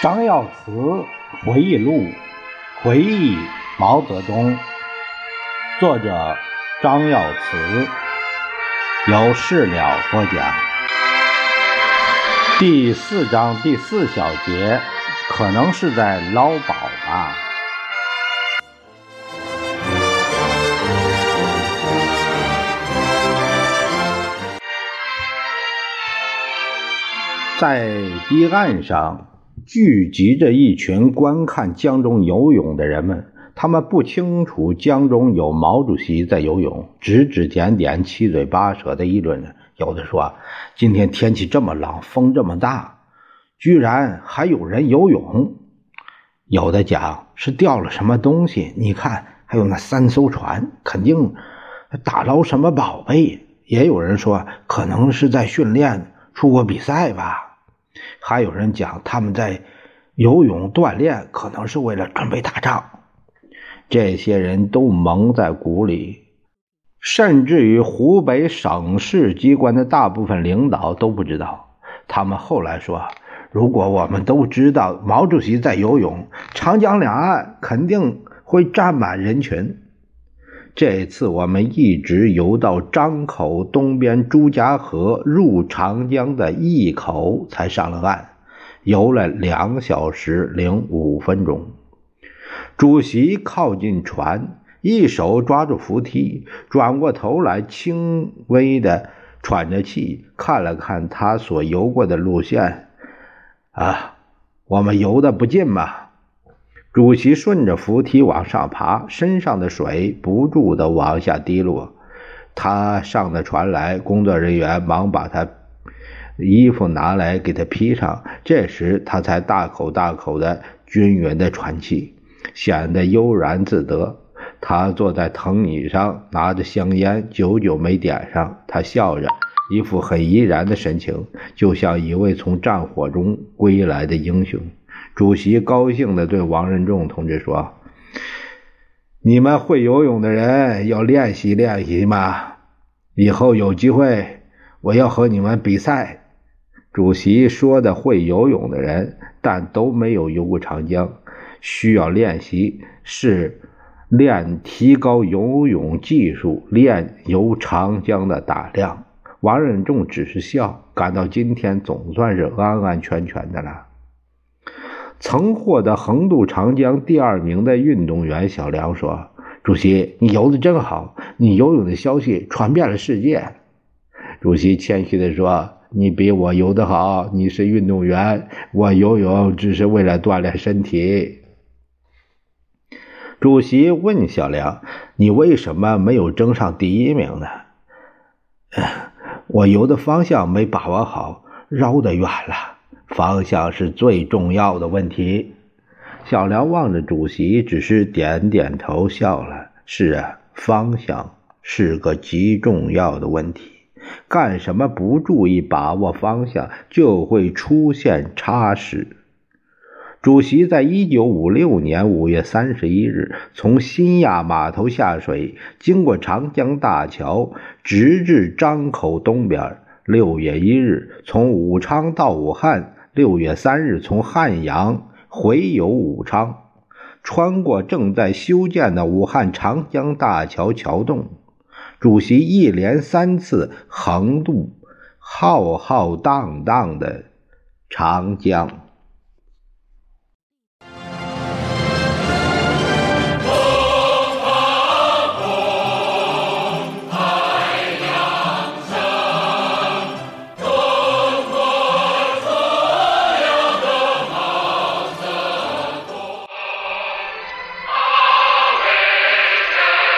张耀祠回忆录，回忆毛泽东。作者张耀祠，由事了播讲。第四章第四小节，可能是在捞宝吧。在堤岸上。聚集着一群观看江中游泳的人们，他们不清楚江中有毛主席在游泳，指指点点，七嘴八舌的议论着。有的说：“今天天气这么冷，风这么大，居然还有人游泳。”有的讲是掉了什么东西，你看，还有那三艘船，肯定打捞什么宝贝。也有人说，可能是在训练出国比赛吧。还有人讲，他们在游泳锻炼，可能是为了准备打仗。这些人都蒙在鼓里，甚至于湖北省市机关的大部分领导都不知道。他们后来说，如果我们都知道毛主席在游泳，长江两岸肯定会站满人群。这次我们一直游到张口东边朱家河入长江的一口才上了岸，游了两小时零五分钟。主席靠近船，一手抓住扶梯，转过头来，轻微的喘着气，看了看他所游过的路线。啊，我们游的不近吗？主席顺着扶梯往上爬，身上的水不住地往下滴落。他上的船来，工作人员忙把他衣服拿来给他披上。这时他才大口大口的均匀的喘气，显得悠然自得。他坐在藤椅上，拿着香烟，久久没点上。他笑着，一副很怡然的神情，就像一位从战火中归来的英雄。主席高兴地对王任重同志说：“你们会游泳的人要练习练习嘛，以后有机会我要和你们比赛。”主席说的会游泳的人，但都没有游过长江，需要练习是练提高游泳技术，练游长江的胆量。王任重只是笑，感到今天总算是安安全全的了。曾获得横渡长江第二名的运动员小梁说：“主席，你游的真好，你游泳的消息传遍了世界。”主席谦虚地说：“你比我游得好，你是运动员，我游泳只是为了锻炼身体。”主席问小梁：“你为什么没有争上第一名呢？”“我游的方向没把握好，绕得远了。”方向是最重要的问题。小梁望着主席，只是点点头，笑了。是啊，方向是个极重要的问题。干什么不注意把握方向，就会出现差事。主席在一九五六年五月三十一日从新亚码头下水，经过长江大桥，直至张口东边。六月一日从武昌到武汉。六月三日，从汉阳回游武昌，穿过正在修建的武汉长江大桥桥洞。主席一连三次横渡浩浩荡荡的长江。